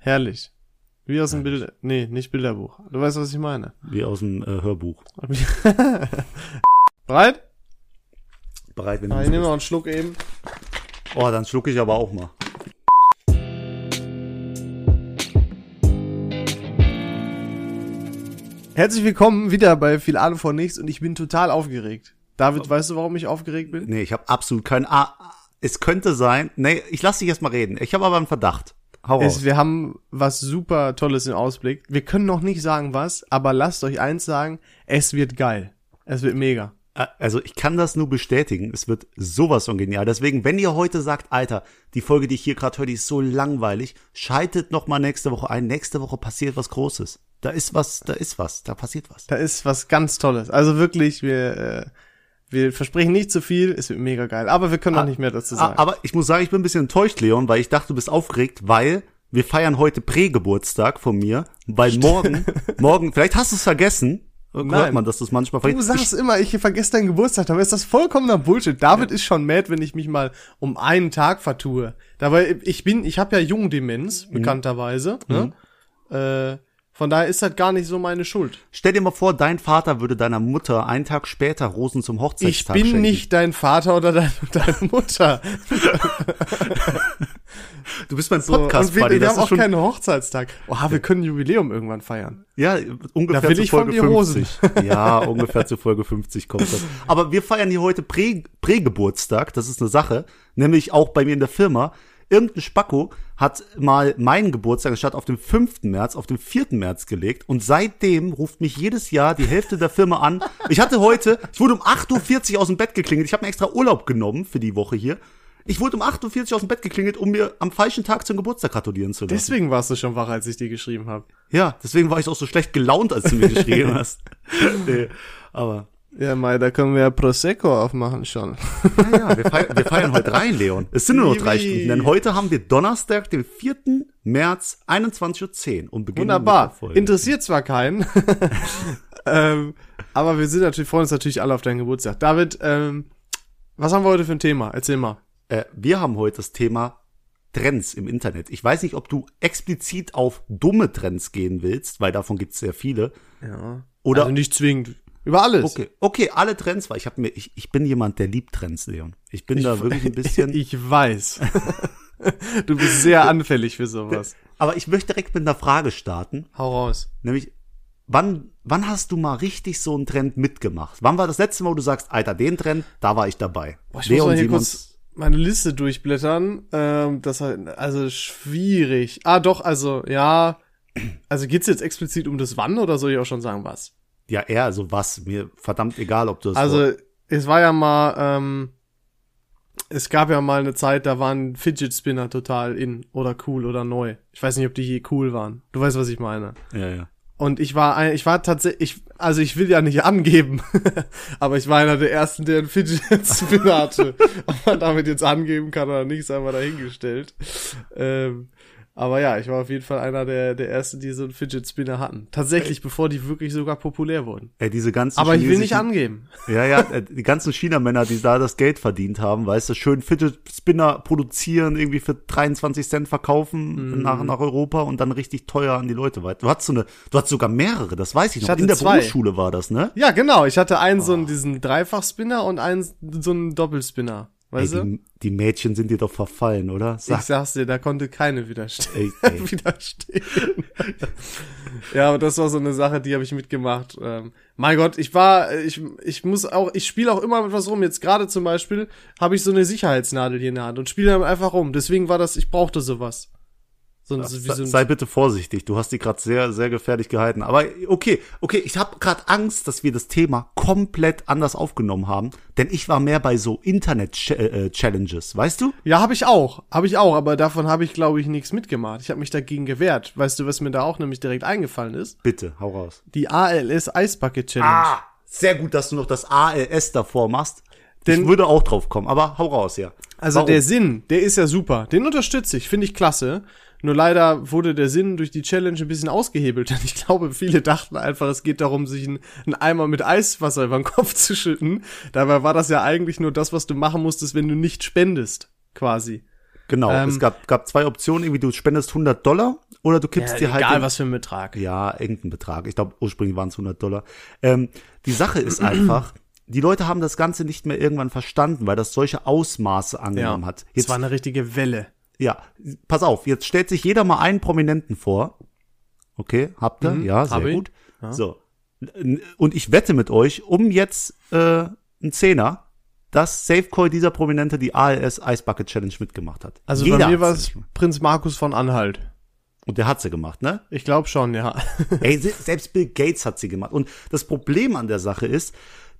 Herrlich. Wie aus dem Bild, nee, nicht Bilderbuch. Du weißt, was ich meine. Wie aus dem äh, Hörbuch. Bereit? Bereit, wenn Ah, du ich nehme noch einen Schluck eben. Oh, dann schlucke ich aber auch mal. Herzlich willkommen wieder bei Viel Ahnung von nichts und ich bin total aufgeregt. David, weißt du, warum ich aufgeregt bin? Nee, ich habe absolut keinen. Ah, es könnte sein. Nee, ich lass dich erst mal reden. Ich habe aber einen Verdacht. Hau raus. Es, wir haben was super Tolles im Ausblick. Wir können noch nicht sagen was, aber lasst euch eins sagen, es wird geil. Es wird mega. Also ich kann das nur bestätigen. Es wird sowas von genial. Deswegen, wenn ihr heute sagt, Alter, die Folge, die ich hier gerade höre, die ist so langweilig, schaltet noch mal nächste Woche ein. Nächste Woche passiert was Großes. Da ist was, da ist was, da passiert was. Da ist was ganz Tolles. Also wirklich, wir, äh, wir versprechen nicht zu viel, es wird mega geil. Aber wir können noch nicht mehr dazu Ah, sagen. Aber ich muss sagen, ich bin ein bisschen enttäuscht, Leon, weil ich dachte, du bist aufgeregt, weil wir feiern heute Prägeburtstag von mir, weil morgen, morgen, vielleicht hast du es vergessen, hört Nein. man, dass du es manchmal Du vergisst. sagst immer, ich vergesse deinen Geburtstag, dabei ist das vollkommener Bullshit. David ist schon mad, wenn ich mich mal um einen Tag vertue. Dabei, ich bin, ich habe ja Jungdemenz, Mhm. bekannterweise. Ne? Äh, von daher ist das gar nicht so meine Schuld. Stell dir mal vor, dein Vater würde deiner Mutter einen Tag später Rosen zum Ich Hochzeitstag bin schenken. nicht dein Vater oder dein, deine Mutter. Du bist mein So, und Podcast, wir, Buddy. wir Das haben auch schon, keinen Hochzeitstag. Oha, wir können Jubiläum irgendwann feiern. ja, ungefähr Da will zu ich von Folge Hosen. 50. Ja, ungefähr zu Folge 50 kommt das. Aber wir feiern hier heute Prä Prägeburtstag. Das ist eine Sache. Nämlich auch bei mir in der Firma. Irgendein Spacko hat mal meinen Geburtstag statt auf den 5. März auf den 4. März gelegt und seitdem ruft mich jedes Jahr die Hälfte der Firma an. Ich hatte heute, ich wurde um 8.40 Uhr aus dem Bett geklingelt. Ich habe mir extra Urlaub genommen für die Woche hier. Ich wurde um 8.40 Uhr aus dem Bett geklingelt, um mir am falschen Tag zum Geburtstag gratulieren zu lassen. Deswegen warst du schon wach, als ich dir geschrieben habe. Ja, deswegen war ich auch so schlecht gelaunt, als du mir geschrieben hast. nee, aber Ja, Mai, da können wir ja Prosecco aufmachen schon. ja, ja wir, feiern, wir feiern heute rein, Leon. Es sind nur noch drei Stunden, denn heute haben wir Donnerstag, den 4. März, 21.10 Uhr und beginnen Wunderbar. Interessiert zwar keinen, ähm, aber wir sind natürlich, freuen uns natürlich alle auf deinen Geburtstag. David, ähm, was haben wir heute für ein Thema? Erzähl mal. Äh, wir haben heute das Thema Trends im Internet. Ich weiß nicht, ob du explizit auf dumme Trends gehen willst, weil davon gibt es sehr viele. Ja. Oder also nicht zwingend. Über alles. okay, okay, alle Trends, weil ich habe mir, ich, ich bin jemand, der liebt Trends, Leon. Ich bin da wirklich ein bisschen. Ich weiß. du bist sehr anfällig für sowas. aber ich möchte direkt mit einer Frage starten. Hau raus. Nämlich, wann, wann hast du mal richtig so einen Trend mitgemacht? Wann war das letzte Mal, wo du sagst, Alter, den Trend, da war ich dabei? Boah, ich muss mal hier kurz meine Liste durchblättern. Ähm, das halt, also schwierig. Ah, doch, also, ja. Also geht's jetzt explizit um das Wann oder soll ich auch schon sagen was? Ja, eher, also was, mir verdammt egal, ob du das Also, es war ja mal, ähm, es gab ja mal eine Zeit, da waren Fidget Spinner total in oder cool oder neu. Ich weiß nicht, ob die hier cool waren. Du weißt, was ich meine. ja, ja. Und ich war ein, ich war tatsächlich, also ich will ja nicht angeben, aber ich war einer der ersten, der einen Fidget Spinner hatte. Ob man damit jetzt angeben kann oder nicht, sei mal dahingestellt. Ähm, aber ja, ich war auf jeden Fall einer der, der ersten, die so einen Fidget Spinner hatten. Tatsächlich, bevor die wirklich sogar populär wurden. Ey, diese ganzen Aber ich will nicht angeben. Ja, ja, äh, die ganzen China-Männer, die da das Geld verdient haben, weißt du, schön Fidget Spinner produzieren, irgendwie für 23 Cent verkaufen Mhm. nach, nach Europa und dann richtig teuer an die Leute weiter. Du hattest so eine, du hattest sogar mehrere, das weiß ich noch. hatte In der zwei. Berufsschule war das, ne? Ja, genau. Ich hatte einen so einen, diesen Dreifach-Spinner und einen so einen Doppelspinner. Ey, Weißt du? die, die Mädchen sind dir doch verfallen, oder? Ich Sag, sag's dir, da konnte keine widerstehen. ey, ey. widerstehen. ja, aber das war so eine Sache, die habe ich mitgemacht. Ähm, mein Gott, ich war, ich, ich muss auch, ich spiele auch immer mit was rum. Jetzt gerade zum Beispiel habe ich so eine Sicherheitsnadel hier in der Hand und spiele damit einfach rum. Deswegen war das, ich brauchte sowas. So, ein- so, wie so ein, Sei bitte vorsichtig, du hast die gerade sehr, sehr gefährlich gehalten. Aber okay, okay, ich habe gerade Angst, dass wir das Thema komplett anders aufgenommen haben, denn ich war mehr bei so Internet-Challenges, weißt du? ja, habe ich auch, habe ich auch, aber davon habe ich glaube ich nichts mitgemacht. Ich habe mich dagegen gewehrt. Weißt du, was mir da auch nämlich direkt eingefallen ist? Bitte, hau raus. Die ALS Eisbucket Challenge. Ah, sehr gut, dass du noch das ALS davor machst. Denn- ich würde auch drauf kommen, aber hau raus, ja. Also Warum? der Sinn, der ist ja super. Den unterstütze ich, finde ich klasse. Nur leider wurde der Sinn durch die Challenge ein bisschen ausgehebelt. Denn ich glaube, viele dachten einfach, es geht darum, sich einen, einen Eimer mit Eiswasser über den Kopf zu schütten. Dabei war das ja eigentlich nur das, was du machen musstest, wenn du nicht spendest, quasi. Genau, Ähm, es gab, gab zwei Optionen, irgendwie du spendest 100 Dollar oder du kippst Ja, dir halt egal was für ein Betrag. Ja, irgendein Betrag. Ich glaube, ursprünglich waren es 100 Dollar. Ähm, die Sache ist einfach, die Leute haben das Ganze nicht mehr irgendwann verstanden, weil das solche Ausmaße angenommen hat. Es Jetzt, war eine richtige Welle. Ja, pass auf, jetzt stellt sich jeder mal einen Prominenten vor. Okay, habt ihr? ja, sehr gut. So. Und ich wette mit euch, um jetzt äh, einen Zehner, dass Safecoin dieser Prominente die ALS Ice Bucket Challenge mitgemacht hat. Also Jeder bei mir war es. Prinz Markus von Anhalt. Und der hat sie gemacht, ne? Ich glaube schon, ja. Ey, se- selbst Bill Gates hat sie gemacht. Und das Problem an der Sache ist,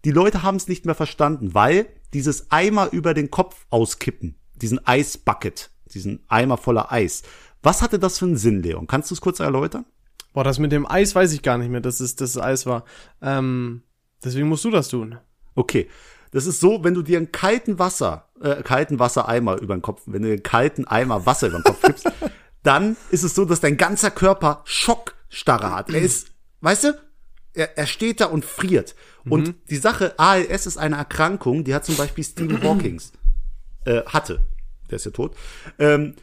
die Leute haben es nicht mehr verstanden, weil dieses Eimer über den Kopf auskippen, diesen Eisbucket, diesen Eimer voller Eis. Was hatte das für einen Sinn, Leon? Kannst du es kurz erläutern? Boah, das mit dem Eis weiß ich gar nicht mehr, dass es das Eis war. Ähm, deswegen musst du das tun. Okay. Das ist so, wenn du dir einen kalten Wasser, äh, kalten Wassereimer über den Kopf, wenn du einen kalten Eimer Wasser über den Kopf gibst, dann ist es so, dass dein ganzer Körper Schockstarre hat. Er ist, weißt du, er, er steht da und friert. Und die Sache, ALS ist eine Erkrankung, die hat zum Beispiel Stephen Hawkings, äh, hatte. Der ist ja tot. Ähm,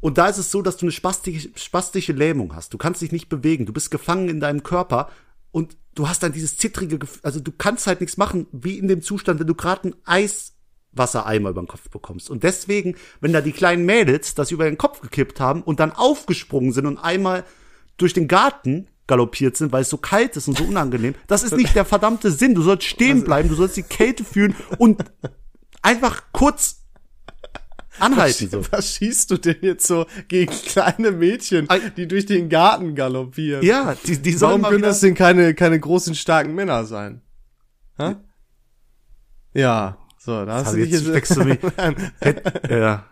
und da ist es so, dass du eine spastische, spastische Lähmung hast. Du kannst dich nicht bewegen. Du bist gefangen in deinem Körper und du hast dann dieses zittrige Gefühl. Also du kannst halt nichts machen, wie in dem Zustand, wenn du gerade einen Eiswassereimer über den Kopf bekommst. Und deswegen, wenn da die kleinen Mädels das über den Kopf gekippt haben und dann aufgesprungen sind und einmal durch den Garten galoppiert sind, weil es so kalt ist und so unangenehm, das ist nicht der verdammte Sinn. Du sollst stehen bleiben, du sollst die Kälte fühlen und einfach kurz anhalten. So. Was schießt du denn jetzt so gegen kleine Mädchen, die durch den Garten galoppieren? Ja, die, die sollen Warum können wieder, das denn keine, keine großen, starken Männer sein? Hä? Ja, so, da hast du dich jetzt steckst du mich. ja, ja,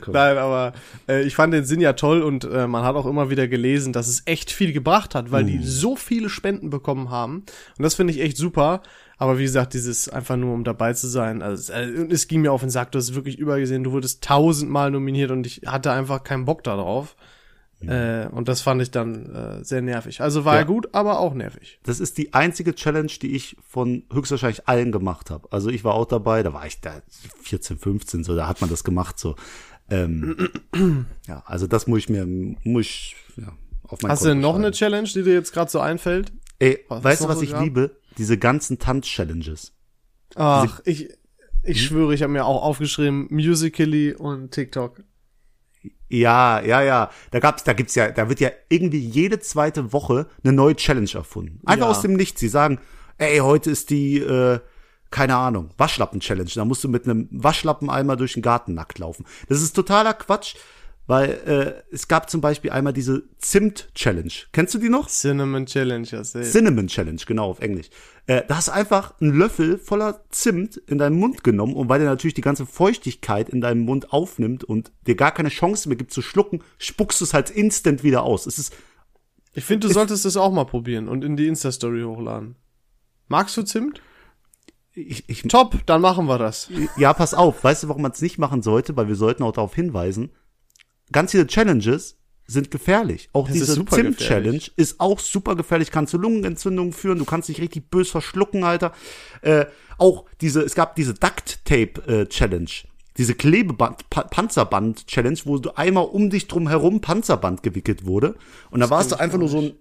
komm. Nein, aber äh, ich fand den Sinn ja toll und äh, man hat auch immer wieder gelesen, dass es echt viel gebracht hat, weil Uh. die so viele Spenden bekommen haben. Und das finde ich echt super. Aber wie gesagt, dieses einfach nur um dabei zu sein, also es, äh, und es ging mir auf den Sack, du hast es wirklich übergesehen, du wurdest tausendmal nominiert und ich hatte einfach keinen Bock darauf. Äh, und das fand ich dann äh, sehr nervig. Also war Ja. ja gut, aber auch nervig. Das ist die einzige Challenge, die ich von höchstwahrscheinlich allen gemacht habe. Also ich war auch dabei, da war ich da 14, 15, so, da hat man das gemacht, so. Ähm, ja, also das muss ich mir, muss ich, ja, auf mein Hast du denn Konto noch eine schreiben. Challenge, die dir jetzt gerade so einfällt? Ey, was weißt du, was ich gab? liebe? Diese ganzen Tanz-Challenges. Ach, ich, Hm? ich schwöre, ich habe mir auch aufgeschrieben, Musically und TikTok. Ja, ja, ja. Da gab's, da gibt's ja, da wird ja irgendwie jede zweite Woche eine neue Challenge erfunden. Einfach Ja. aus dem Nichts. Sie sagen, ey, heute ist die, äh, keine Ahnung, Waschlappen-Challenge. Da musst du mit einem Waschlappeneimer durch den Garten nackt laufen. Das ist totaler Quatsch, weil äh, es gab zum Beispiel einmal diese Zimt-Challenge. Kennst du die noch? Cinnamon Challenge, ja, safe. Cinnamon Challenge, genau, auf Englisch. Äh, da hast einfach einen Löffel voller Zimt in deinen Mund genommen und weil der natürlich die ganze Feuchtigkeit in deinem Mund aufnimmt und dir gar keine Chance mehr gibt zu schlucken, spuckst du es halt instant wieder aus. Es ist, Ich finde, du solltest das auch mal probieren und in die Insta-Story hochladen. Magst du Zimt? ich, ich, Top, dann machen wir das. ja, pass auf, weißt du, warum man es nicht machen sollte? Weil wir sollten auch darauf hinweisen, ganz viele Challenges sind gefährlich. Auch Das diese Zimt-Challenge ist auch super gefährlich, kann zu Lungenentzündungen führen, du kannst dich richtig bös verschlucken, Alter. Äh, auch diese, es gab diese Duct-Tape-Challenge, diese Klebeband, Pa- Panzerband-Challenge, wo du einmal um dich drum herum Panzerband gewickelt wurde. Und da warst du einfach nur so ein,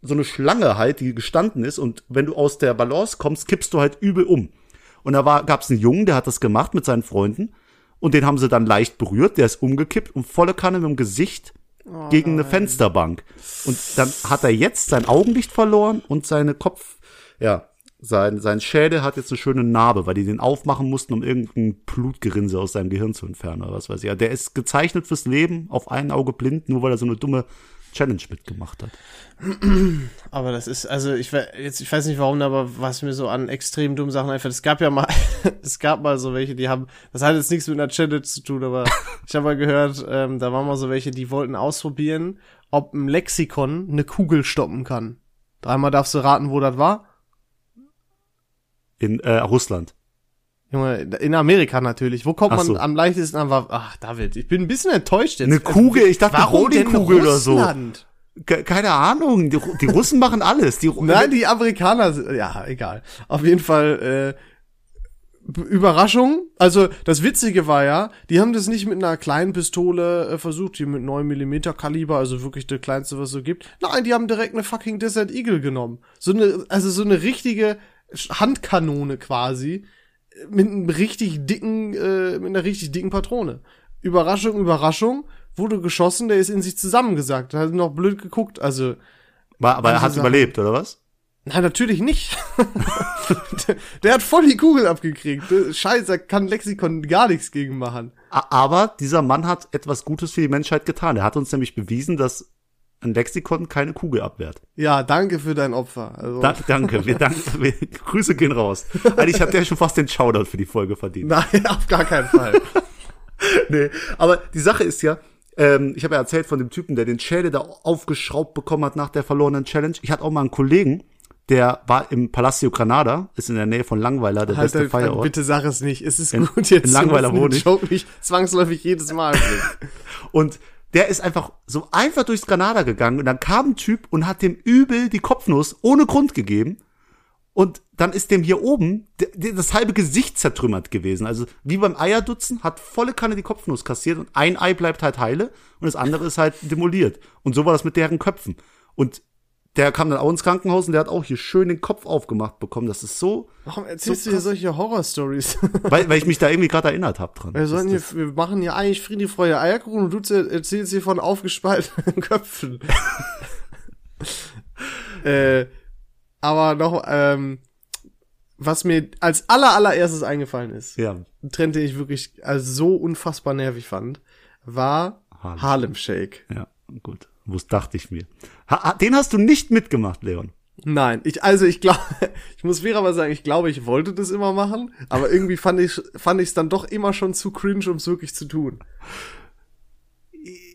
so eine Schlange halt, die gestanden ist und wenn du aus der Balance kommst, kippst du halt übel um. Und da war, gab's einen Jungen, der hat das gemacht mit seinen Freunden und den haben sie dann leicht berührt, der ist umgekippt und volle Kanne mit dem Gesicht gegen eine Fensterbank. Und dann hat er jetzt sein Augenlicht verloren und seine Kopf, ja, sein, sein Schädel hat jetzt eine schöne Narbe, weil die den aufmachen mussten, um irgendein Blutgerinse aus seinem Gehirn zu entfernen oder was weiß ich. Ja, der ist gezeichnet fürs Leben, auf ein Auge blind, nur weil er so eine dumme Challenge mitgemacht hat. Aber das ist, also ich jetzt, ich weiß nicht warum, aber was mir so an extrem dummen Sachen einfällt. Es gab ja mal, es gab mal so welche, die haben, das hat jetzt nichts mit einer Challenge zu tun, aber ich habe mal gehört, ähm, da waren mal so welche, die wollten ausprobieren, ob ein Lexikon eine Kugel stoppen kann. Dreimal darfst du raten, wo das war. In äh, Russland. Junge, in Amerika natürlich. Wo kommt Ach man so. am leichtesten an? Ach, David, ich bin ein bisschen enttäuscht jetzt. Eine Kugel, ich dachte, Warum denn Bowlingkugel oder so. Keine Ahnung, die, die Russen machen alles. Die, Nein, die Amerikaner, ja, egal. Auf jeden Fall, äh, Überraschung. Also das Witzige war ja, die haben das nicht mit einer kleinen Pistole äh, versucht, die mit 9 mm Kaliber, also wirklich der kleinste, was es so gibt. Nein, die haben direkt eine fucking Desert Eagle genommen. So eine, also so eine richtige Handkanone quasi mit einem richtig dicken, äh, mit einer richtig dicken Patrone. Überraschung, Überraschung, wurde geschossen, der ist in sich zusammengesackt. Da hat noch blöd geguckt. Also War, aber er hat überlebt, oder was? Nein, natürlich nicht. der, der hat voll die Kugel abgekriegt. Scheiße, da kann Lexikon gar nichts gegen machen. Aber dieser Mann hat etwas Gutes für die Menschheit getan. Er hat uns nämlich bewiesen, dass ein Lexikon keine Kugel abwehrt. Ja, danke für dein Opfer. Also, Da, danke, wir danken, wir, Grüße gehen raus. Eigentlich hat der schon fast den Shoutout für die Folge verdient. nein, auf gar keinen Fall. Nee, aber die Sache ist ja, ähm, ich habe ja erzählt von dem Typen, der den Schädel da aufgeschraubt bekommen hat nach der verlorenen Challenge. Ich hatte auch mal einen Kollegen, der war im Palacio Granada, ist in der Nähe von Langweiler, der halt, beste Feierort. bitte sag es nicht. Es ist In- gut jetzt. in Langweiler wohne ich. Joke nicht zwangsläufig jedes Mal. Und der ist einfach so einfach durchs Granada gegangen und dann kam ein Typ und hat dem übel die Kopfnuss ohne Grund gegeben. Und dann ist dem hier oben das halbe Gesicht zertrümmert gewesen. Also wie beim Eierdutzen hat volle Kanne die Kopfnuss kassiert und ein Ei bleibt halt heile und das andere ist halt demoliert. Und so war das mit deren Köpfen. Und der kam dann auch ins Krankenhaus und der hat auch hier schön den Kopf aufgemacht bekommen. Das ist so, Warum erzählst So du hier solche Horrorstories? weil, weil ich mich da irgendwie gerade erinnert habe dran. Wir, sollen hier, wir machen hier eigentlich Friede, Freude, Eierkuchen und du erzähl- erzählst hier von aufgespaltenen Köpfen. äh, aber noch, ähm, was mir als aller allererstes eingefallen ist, ja, Trend, den ich wirklich also so unfassbar nervig fand, war Harlem. Harlem Shake. ja, gut. Was dachte ich mir. Ha, ha, den hast du nicht mitgemacht, Leon. Nein, ich, also ich glaube, ich muss fairerweise sagen, ich glaube, ich wollte das immer machen, aber irgendwie fand ich fand ich es dann doch immer schon zu cringe, um es wirklich zu tun.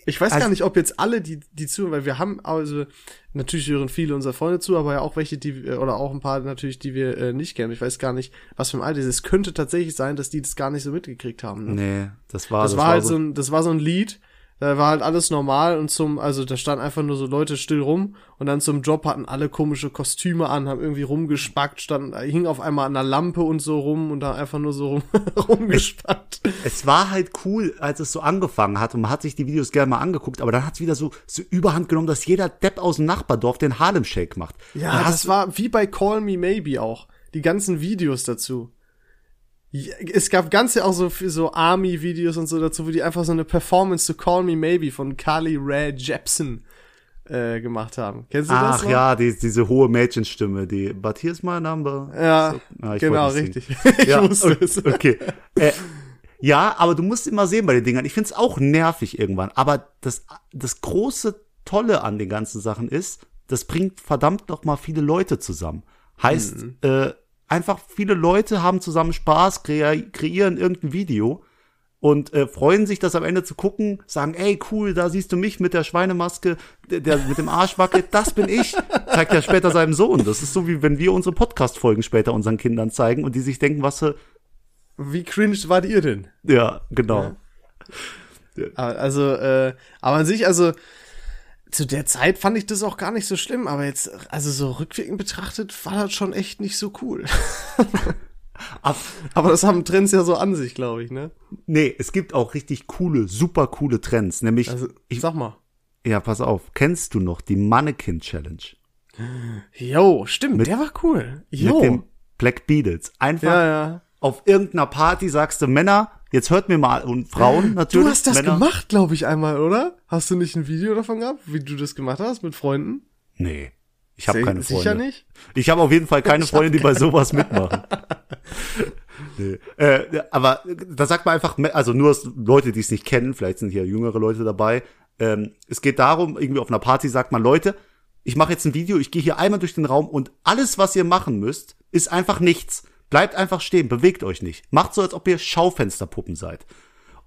Ich weiß Also- gar nicht, ob jetzt alle, die, die zuhören, weil wir haben, also, natürlich hören viele unserer Freunde zu, aber ja auch welche, die, äh, oder auch ein paar natürlich, die wir äh, nicht kennen. Ich weiß gar nicht, was für ein Alter ist. Es könnte tatsächlich sein, dass die das gar nicht so mitgekriegt haben. Ne? Nee, das war, Das, war halt so ein, das war so ein Lied, da war halt alles normal und zum, also da standen einfach nur so Leute still rum und dann zum Job hatten alle komische Kostüme an, haben irgendwie rumgespackt, standen, hing auf einmal an der Lampe und so rum und da einfach nur so rum, rumgespackt. Es war halt cool, als es so angefangen hat und man hat sich die Videos gerne mal angeguckt, aber dann hat es wieder so, so überhand genommen, dass jeder Depp aus dem Nachbardorf den Harlem Shake macht. Ja, das war wie bei Call Me Maybe auch. Die ganzen Videos dazu. Es gab ganze auch so so Army-Videos und so dazu, wo die einfach so eine Performance zu Call Me Maybe von Carly Rae Jepsen äh, gemacht haben. Kennst du das Ach ja, die, diese hohe Mädchenstimme, die, but here's my number. Ja, So, ah, ich genau, richtig. ich ja, wusste es. Okay. Äh, ja, aber du musst immer sehen bei den Dingern. Ich find's auch nervig irgendwann. Aber das, das große Tolle an den ganzen Sachen ist, das bringt verdammt noch mal viele Leute zusammen. Heißt, Mhm. äh, einfach viele Leute haben zusammen Spaß, kreieren irgendein Video und äh, freuen sich, das am Ende zu gucken, sagen, ey, cool, da siehst du mich mit der Schweinemaske, der, der mit dem Arsch wackelt, das bin ich, zeigt er später seinem Sohn. Das ist so, wie wenn wir unsere Podcast-Folgen später unseren Kindern zeigen und die sich denken, was Wie cringe wart ihr denn? ja, genau. Aber, Also, äh, aber an sich, also zu der Zeit fand ich das auch gar nicht so schlimm, aber jetzt, also so rückwirkend betrachtet, war das schon echt nicht so cool. Ab, aber das haben Trends ja so an sich, glaube ich, ne? nee, es gibt auch richtig coole, super coole Trends, nämlich, Also, ich, sag mal. ja, pass auf, kennst du noch die Mannequin Challenge? Jo, stimmt, der war cool. Jo. Mit dem Black Beatles. Einfach ja, ja. auf irgendeiner Party sagst du, Männer, jetzt hört mir mal, und Frauen natürlich. Du hast das Männer, gemacht, glaube ich, einmal, oder? Hast du nicht ein Video davon gehabt, wie du das gemacht hast mit Freunden? Nee, ich habe keine Freunde. Sicher nicht? Ich habe auf jeden Fall keine Freunde, die bei sowas mitmachen. nee. äh, aber da sagt man einfach, also nur Leute, die es nicht kennen, vielleicht sind hier jüngere Leute dabei. Ähm, es geht darum, irgendwie auf einer Party sagt man, Leute, ich mache jetzt ein Video, ich gehe hier einmal durch den Raum und alles, was ihr machen müsst, ist einfach nichts. Bleibt einfach stehen, bewegt euch nicht. Macht so, als ob ihr Schaufensterpuppen seid.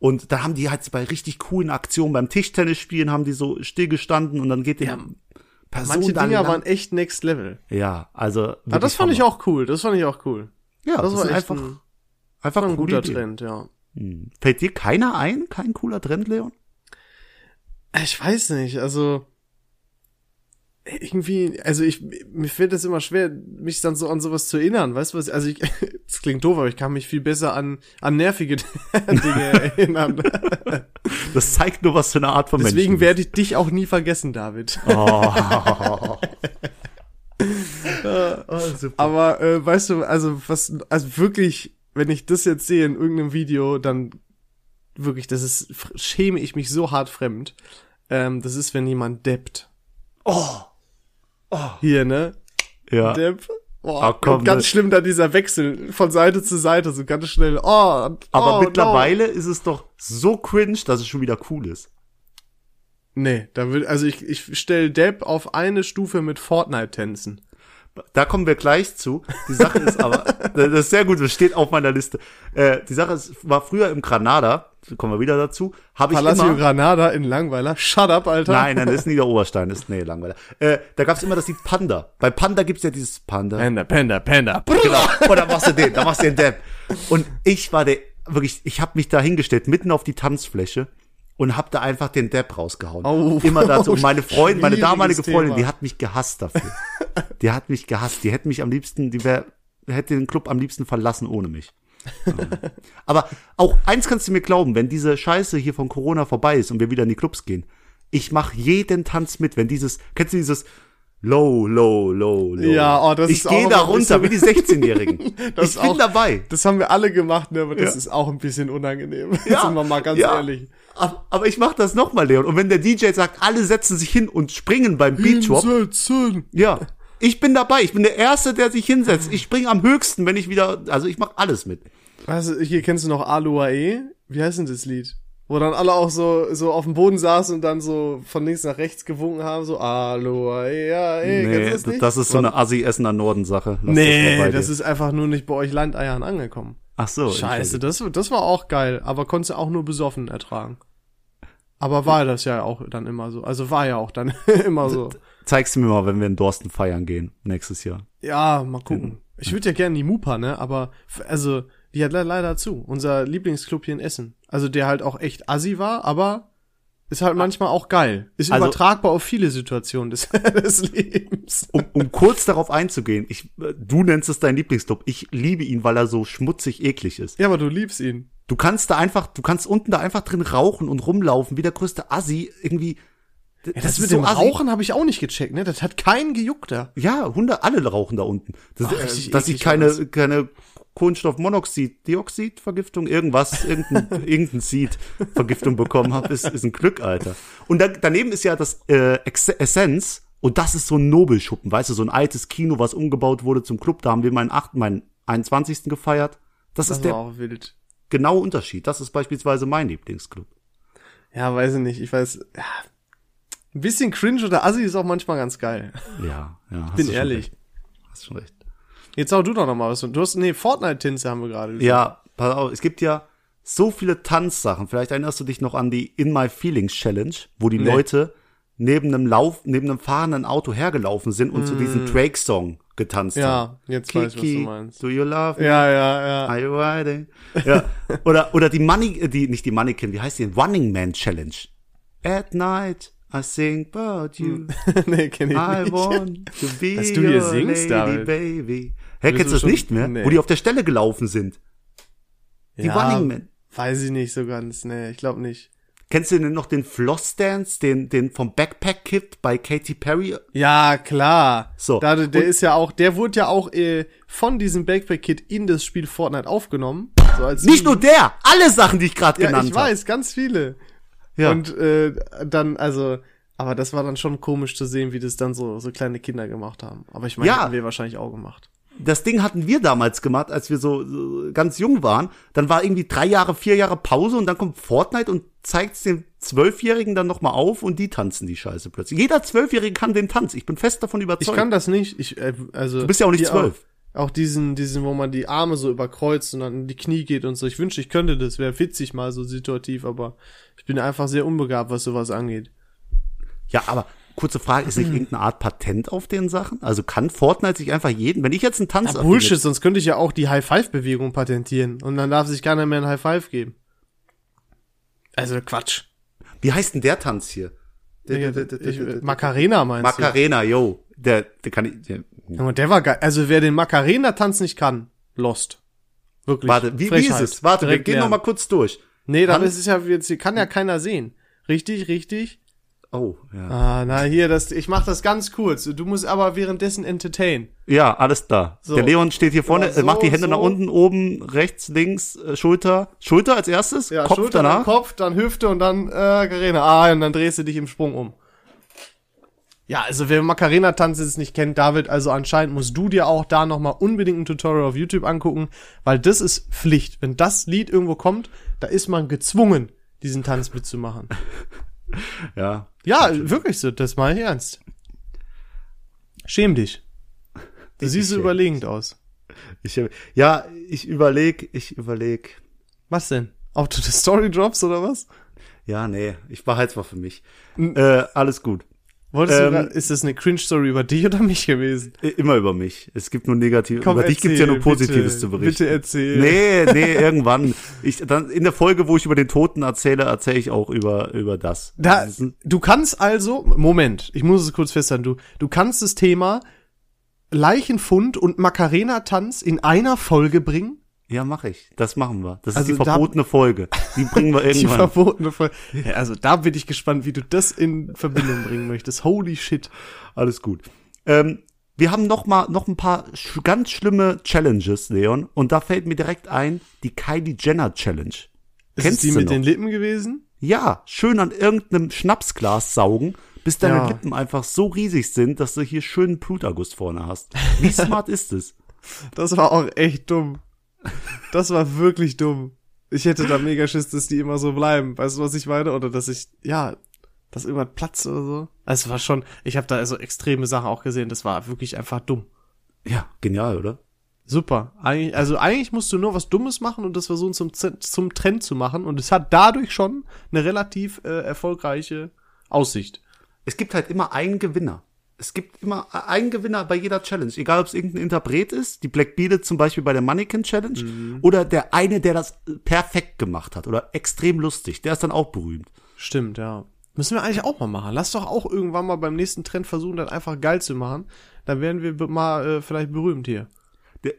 Und da haben die halt bei richtig coolen Aktionen beim Tischtennisspielen haben die so stillgestanden und dann geht die Person Manche Dinger lang. waren echt next level. Ja, also. Aber das fand ich auch cool, das fand ich auch cool. Ja, Das, das, war einfach, ein, einfach ein guter Idee. Trend, ja. Hm. Fällt dir keiner ein? Kein cooler Trend, Leon? Ich weiß nicht, also irgendwie, also ich, mir fällt es immer schwer, mich dann so an sowas zu erinnern, weißt du was, also ich, das klingt doof, aber ich kann mich viel besser an, an nervige Dinge erinnern. Das zeigt nur, was für eine Art von Mensch Deswegen werde ich dich auch nie vergessen, David. Oh. oh, super. Aber äh, weißt du, also was, also wirklich, wenn ich das jetzt sehe in irgendeinem Video, dann wirklich, das ist, schäme ich mich so hart fremd. Ähm, das ist, wenn jemand deppt. Oh. Hier, ne? Ja. Depp. Oh, Ah, komm, ganz ne. schlimm dann dieser Wechsel von Seite zu Seite, so ganz schnell. Oh, und- Aber oh, mittlerweile ist es doch so cringe, dass es schon wieder cool ist. No. Nee, da will, also ich, ich stelle Depp auf eine Stufe mit Fortnite-Tänzen. Da kommen wir gleich zu. Die Sache ist aber, das ist sehr gut, das steht auf meiner Liste. Äh, die Sache ist, war früher im Granada, kommen wir wieder dazu, habe ich Palacio immer, Granada in Langweiler. Shut up, Alter. nein, nein, das ist Niederoberstein, das ist, nee, langweilig. Äh, da gab's immer das Lied Panda. Bei Panda gibt's ja dieses Panda. Panda, Panda, Panda. Genau. Und dann machst du den, dann machst du den Depp. Und ich war der, wirklich, ich habe mich da hingestellt, mitten auf die Tanzfläche und hab da einfach den Depp rausgehauen. Oh. Immer dazu. Und meine Freundin, meine damalige Freundin, Thema. die hat mich gehasst dafür. Die hat mich gehasst. Die hätte mich am liebsten, die wär, hätte den Club am liebsten verlassen ohne mich. Aber auch eins kannst du mir glauben, wenn diese Scheiße hier von Corona vorbei ist und wir wieder in die Clubs gehen, ich mache jeden Tanz mit, wenn dieses, kennst du dieses Low, low, low, low. Ja, oh, das ich ist auch gehe da runter wie die 16-Jährigen. Das ich bin auch- dabei. Das haben wir alle gemacht, ne, aber das Ja. ist auch ein bisschen unangenehm. Sind wir mal ganz ja. ehrlich. Aber, aber ich mache das nochmal, Leon. Und wenn der DJ sagt, alle setzen sich hin und springen beim Beachwop, Hinsetzen. ja, ich bin dabei. Ich bin der Erste, der sich hinsetzt. Ich springe am höchsten, wenn ich wieder, also ich mache alles mit. Also, hier kennst du noch Aloae? Wie heißt denn das Lied? Wo dann alle auch so, so auf dem Boden saßen und dann so von links nach rechts gewunken haben, so Aloae, ja, ey, du das das ist so eine Assi-Essen an Norden-Sache. Nee, das dir. ist einfach nur nicht bei euch Landeiern angekommen. Ach so. Scheiße, das, das war auch geil, aber konntest du auch nur besoffen ertragen. Aber war das ja auch dann immer so. Also war ja auch dann immer so. Zeig's mir mal, wenn wir in Dorsten feiern gehen, nächstes Jahr. Ja, mal gucken. Ich würde ja gerne die Mupa, ne? Aber also, die hat le leider zu. Unser Lieblingsclub hier in Essen. Also der halt auch echt assi war, aber ist halt manchmal auch geil. Ist Also- übertragbar auf viele Situationen des, des Lebens. Um, um kurz darauf einzugehen, ich, äh, du nennst es dein Lieblingsclub. Ich liebe ihn, weil er so schmutzig eklig ist. Ja, aber du liebst ihn. Du kannst da einfach, du kannst unten da einfach drin rauchen und rumlaufen, wie der größte Assi, irgendwie. Ja, das, mit dem Rauchen habe ich auch nicht gecheckt, ne? Das hat keinen gejuckt da. Ja, Hunde, alle rauchen da unten. Das, Ach, äh, dass ich eklig keine, alles. keine Kohlenstoffmonoxid, Dioxidvergiftung, irgendwas, irgendein, irgendein Seed-Vergiftung bekommen habe, ist, ist ein Glück, Alter. Und da, daneben ist ja das äh, Essenz und das ist so ein Nobelschuppen, weißt du, so ein altes Kino, was umgebaut wurde zum Club. Da haben wir meinen achten, meinen 21. gefeiert. Das, Das ist der genaue Unterschied. Das ist beispielsweise mein Lieblingsclub. Ja, weiß ich nicht. Ich weiß. Ja. Ein bisschen cringe oder assi ist auch manchmal ganz geil. Ja, ja. hast Bin ehrlich. Recht. Hast schon recht. Jetzt hau du doch noch mal was. Du hast, nee, Fortnite-Tinse haben wir gerade. Ja, pass auf, es gibt ja so viele Tanzsachen. Vielleicht erinnerst du dich noch an die In My Feelings Challenge, wo die Nee. Leute neben einem Lauf, neben einem fahrenden Auto hergelaufen sind und zu diesem Drake-Song getanzt Mm. Ja, haben. jetzt weiß ich, was du meinst. do you love me? Ja, ja, ja. Are you riding? Ja. oder, oder die Money, äh, die, nicht die Mannequin, wie heißt die? Running Man Challenge. At night, I think about you. nee, kenn ich I nicht. want to be Dass du hier your singst, lady, David. baby. Hä, Bist kennst du du das schon- nicht mehr? Nee. Wo die auf der Stelle gelaufen sind. Die Running Man. Weiß ich nicht so ganz. Nee, ich glaube nicht. Kennst du denn noch den Floss Dance, den, den vom Backpack Kid bei Katy Perry? Ja, klar. So, Da, der ist ja auch, der wurde ja auch äh, von diesem Backpack Kid in das Spiel Fortnite aufgenommen. So als Nicht nur der, alle Sachen, die ich gerade Ja, genannt ich habe. weiß, ganz viele. Ja. Und äh, dann, also, aber das war dann schon komisch zu sehen, wie das dann so, so kleine Kinder gemacht haben. Aber ich meine, Ja. hätten wir wahrscheinlich auch gemacht. Das Ding hatten wir damals gemacht, als wir so, so ganz jung waren. Dann war irgendwie drei Jahre, vier Jahre Pause und dann kommt Fortnite und zeigt's den Zwölfjährigen dann nochmal auf und die tanzen die Scheiße plötzlich. Jeder Zwölfjährige kann den Tanz. Ich bin fest davon überzeugt. Ich kann das nicht. Ich, äh, also, du bist ja auch nicht zwölf. Auch, diesen, diesen, wo man die Arme so überkreuzt und dann in die Knie geht und so. Ich wünschte, ich könnte das. Wäre witzig mal so situativ, aber ich bin einfach sehr unbegabt, was sowas angeht. Ja, aber kurze Frage, ist nicht Hm. irgendeine Art Patent auf den Sachen? Also kann Fortnite sich einfach jeden, wenn ich jetzt einen Tanz Ja, erfinde- Bullshit, sonst könnte ich ja auch die High-Five-Bewegung patentieren und dann darf sich keiner mehr ein High-Five geben. Also Quatsch. Wie heißt denn der Tanz hier? Macarena meinst Macarena, yo. Der, der kann ich. Der, Und der war geil. Also wer den Macarena-Tanz nicht kann, lost. Wirklich. warte, wie, wie ist es? Warte, wir Direkt gehen noch lernen. mal kurz durch. Nee, Kann- dann ist es ja jetzt, kann ja keiner sehen. Richtig, richtig. Oh, ja. Ah, na hier, das, ich mach das ganz kurz. Du musst aber währenddessen entertain. Ja, alles da. So. Der Leon steht hier vorne, Ja, so, äh, macht die Hände so. nach unten, oben, rechts, links, äh, Schulter. Schulter als erstes, Kopf Schulter, danach. Dann Kopf, dann Hüfte und dann äh, Carena. Ah, und dann drehst du dich im Sprung um. Ja, also wer Macarena-Tanz jetzt nicht kennt, David, also anscheinend musst du dir auch da nochmal unbedingt ein Tutorial auf YouTube angucken, weil das ist Pflicht. Wenn das Lied irgendwo kommt, da ist man gezwungen, diesen Tanz mitzumachen. Ja. Ja, wirklich so, das ich ernst. Schäm dich. Du Ich siehst so überlegend aus. Ich, ja, ich überleg, ich überleg. Was denn? Ob du die Story drops oder was? Ja, nee, ich behalte mal für mich. Äh, alles gut. Wolltest Ähm, du, ist das eine Cringe-Story über dich oder mich gewesen? Immer über mich. Es gibt nur negative. Komm, über dich gibt's ja erzähl, nur Positives bitte, zu berichten. Bitte erzähl. Nee, nee, irgendwann. Ich, dann in der Folge, wo ich über den Toten erzähle, erzähle ich auch über, über das. Da, du kannst also, Moment, ich muss es kurz festhalten, du, du kannst das Thema Leichenfund und Macarena-Tanz in einer Folge bringen? Ja, mache ich. Das machen wir. Das Also ist die da- verbotene Folge. Die bringen wir Die irgendwann. verbotene Folge. Ja, also da bin ich gespannt, wie du das in Verbindung bringen möchtest. Holy shit. Alles gut. Ähm, wir haben noch mal noch ein paar sch ganz schlimme Challenges, Leon. Und da fällt mir direkt ein, die Kylie Jenner Challenge. Ist Kennst es die du mit noch? den Lippen gewesen? Ja, schön an irgendeinem Schnapsglas saugen, bis deine Ja. Lippen einfach so riesig sind, dass du hier schönen Bluterguss vorne hast. Wie smart ist es? Das war auch echt dumm. Das war wirklich dumm. Ich hätte da mega Schiss, dass die immer so bleiben. Weißt du, was ich meine? Oder dass ich, ja, dass irgendwas platzt oder so. Also es war schon, ich habe da also extreme Sachen auch gesehen. Das war wirklich einfach dumm. Ja, genial, oder? Super. Eigentlich, also eigentlich musst du nur was Dummes machen und das versuchen zum, zum Trend zu machen. Und es hat dadurch schon eine relativ äh, erfolgreiche Aussicht. Es gibt halt immer einen Gewinner. Es gibt immer einen Gewinner bei jeder Challenge. Egal, ob es irgendein Interpret ist, die Black Beaded zum Beispiel bei der Mannequin Challenge, Mhm. oder der eine, der das perfekt gemacht hat oder extrem lustig. Der ist dann auch berühmt. Stimmt, ja. Müssen wir eigentlich auch mal machen. Lass doch auch irgendwann mal beim nächsten Trend versuchen, das einfach geil zu machen. Dann werden wir mal äh, vielleicht berühmt hier.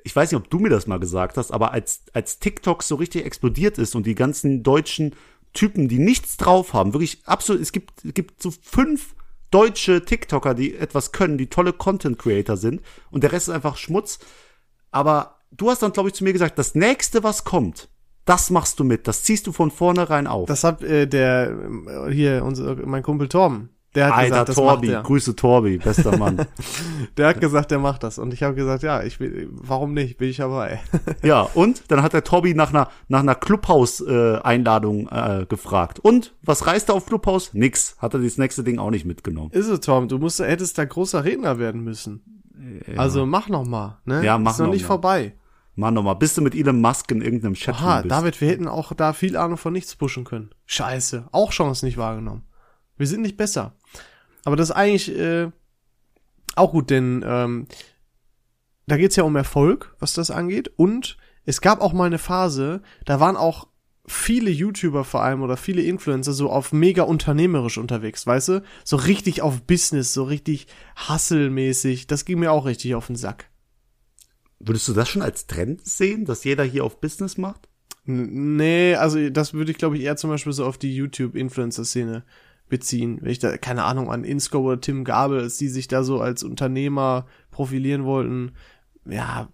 Ich weiß nicht, ob du mir das mal gesagt hast, aber als, als TikTok so richtig explodiert ist und die ganzen deutschen Typen, die nichts drauf haben, wirklich absolut, es gibt, es gibt so fünf deutsche TikToker, die etwas können, die tolle Content Creator sind und der Rest ist einfach Schmutz. Aber du hast dann, glaube ich, zu mir gesagt, das nächste, was kommt, das machst du mit, das ziehst du von vornherein auf. Das hat äh, der äh, hier unser mein Kumpel Torben. Der hat Alter, gesagt, Torbi, macht er. Grüße Torbi, bester Mann. Der hat gesagt, der macht das und ich habe gesagt, ja, ich will, warum nicht? Bin ich dabei. ja, und dann hat der Torbi nach einer, nach einer Clubhaus-Einladung äh, gefragt. Und, was reist er auf Clubhaus? Nix. Hat er das nächste Ding auch nicht mitgenommen. Ist es, Tom? Du musst, hättest da großer Redner werden müssen. Also mach noch mal, ne? Ja, mach Ist noch noch nicht mal. vorbei. Mann, nochmal, bist du mit Elon Musk in irgendeinem Chat Aha, bist? David, wir hätten auch da viel Ahnung von nichts pushen können. Scheiße, auch Chance nicht wahrgenommen. Wir sind nicht besser. Aber das ist eigentlich äh, auch gut, denn ähm, da geht's ja um Erfolg, was das angeht. Und es gab auch mal eine Phase, da waren auch viele YouTuber vor allem oder viele Influencer so auf mega unternehmerisch unterwegs, weißt du? So richtig auf Business, so richtig hustle-mäßig. Das ging mir auch richtig auf den Sack. Würdest du das schon als Trend sehen, dass jeder hier auf Business macht? Nee, also das würde ich glaube ich eher zum Beispiel so auf die YouTube-Influencer-Szene beziehen. Wenn ich da, keine Ahnung, an Insco oder Tim Gabel, als die sich da so als Unternehmer profilieren wollten. Ja,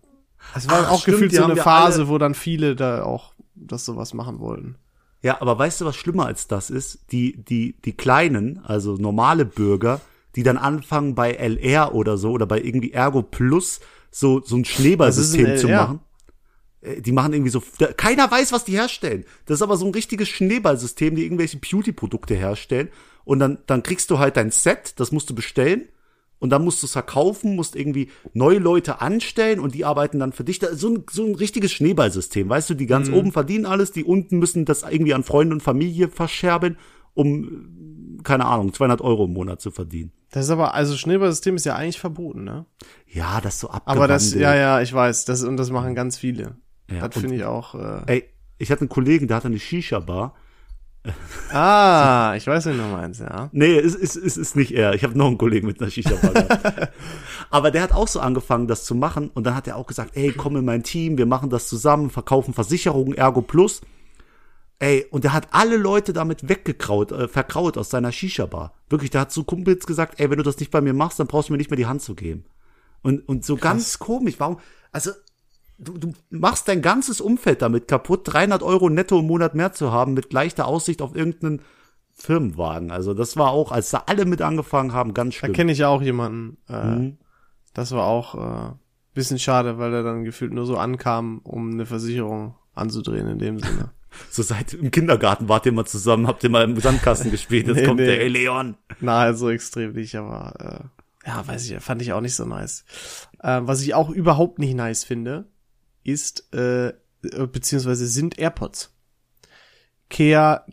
es war Ach, auch stimmt, gefühlt so eine Phase, wo dann viele da auch das sowas machen wollten. Ja, aber weißt du, was schlimmer als das ist? Die, die, die Kleinen, also normale Bürger, die dann anfangen bei LR oder so oder bei irgendwie Ergo Plus so, so ein Schneeballsystem zu ein LR? machen. Äh, Die machen irgendwie so, keiner weiß, was die herstellen. Das ist aber so ein richtiges Schneeballsystem, die irgendwelche Beauty-Produkte herstellen. Und dann, dann kriegst du halt dein Set, das musst du bestellen. Und dann musst du es verkaufen, musst irgendwie neue Leute anstellen und die arbeiten dann für dich. So, ein, so ein richtiges Schneeballsystem, weißt du, die ganz Mhm. oben verdienen alles, die unten müssen das irgendwie an Freunde und Familie verscherbeln, um, keine Ahnung, 200 Euro im Monat zu verdienen. Das ist aber, also Schneeballsystem ist ja eigentlich verboten, ne? Ja, das so abgewandelt. Aber das, ja, ja, ich weiß, das, und das machen ganz viele. Ja, das finde ich auch, äh, Ey, ich hatte einen Kollegen, der hatte eine Shisha-Bar Ah, ich weiß, wen du meinst, ja. Nee, es ist, es ist nicht er. Ich habe noch einen Kollegen mit einer Shisha-Bar. Aber der hat auch so angefangen, das zu machen. Und dann hat er auch gesagt, ey, komm in mein Team, wir machen das zusammen, verkaufen Versicherungen, Ergo Plus. Ey, und der hat alle Leute damit weggekraut, äh, verkraut aus seiner Shisha-Bar. Wirklich, der hat zu Kumpels gesagt, ey, wenn du das nicht bei mir machst, dann brauchst du mir nicht mehr die Hand zu geben. Und, und so ganz komisch, warum, also, du, du machst dein ganzes Umfeld damit kaputt, 300 Euro netto im Monat mehr zu haben, mit leichter Aussicht auf irgendeinen Firmenwagen. Also das war auch, als da alle mit angefangen haben, ganz Da schlimm. kenne ich ja auch jemanden. Äh, Mhm. Das war auch äh, bisschen schade, weil er dann gefühlt nur so ankam, um eine Versicherung anzudrehen in dem Sinne. So seit im Kindergarten wart ihr mal zusammen, habt ihr mal im Sandkasten gespielt, jetzt Nee, kommt nee. der, ey Leon. Na, so extrem nicht, aber äh, ja, weiß ich, fand ich auch nicht so nice. Äh, was ich auch überhaupt nicht nice finde, ist, äh, beziehungsweise sind AirPods. Kea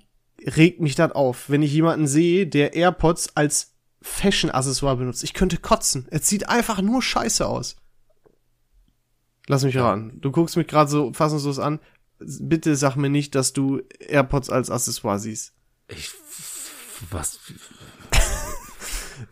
regt mich das auf, wenn ich jemanden sehe, der AirPods als Fashion-Accessoire benutzt. Ich könnte kotzen. Es sieht einfach nur scheiße aus. Lass mich raten. Du guckst mich gerade so fassungslos an. Bitte sag mir nicht, dass du AirPods als Accessoire siehst. Ich, was,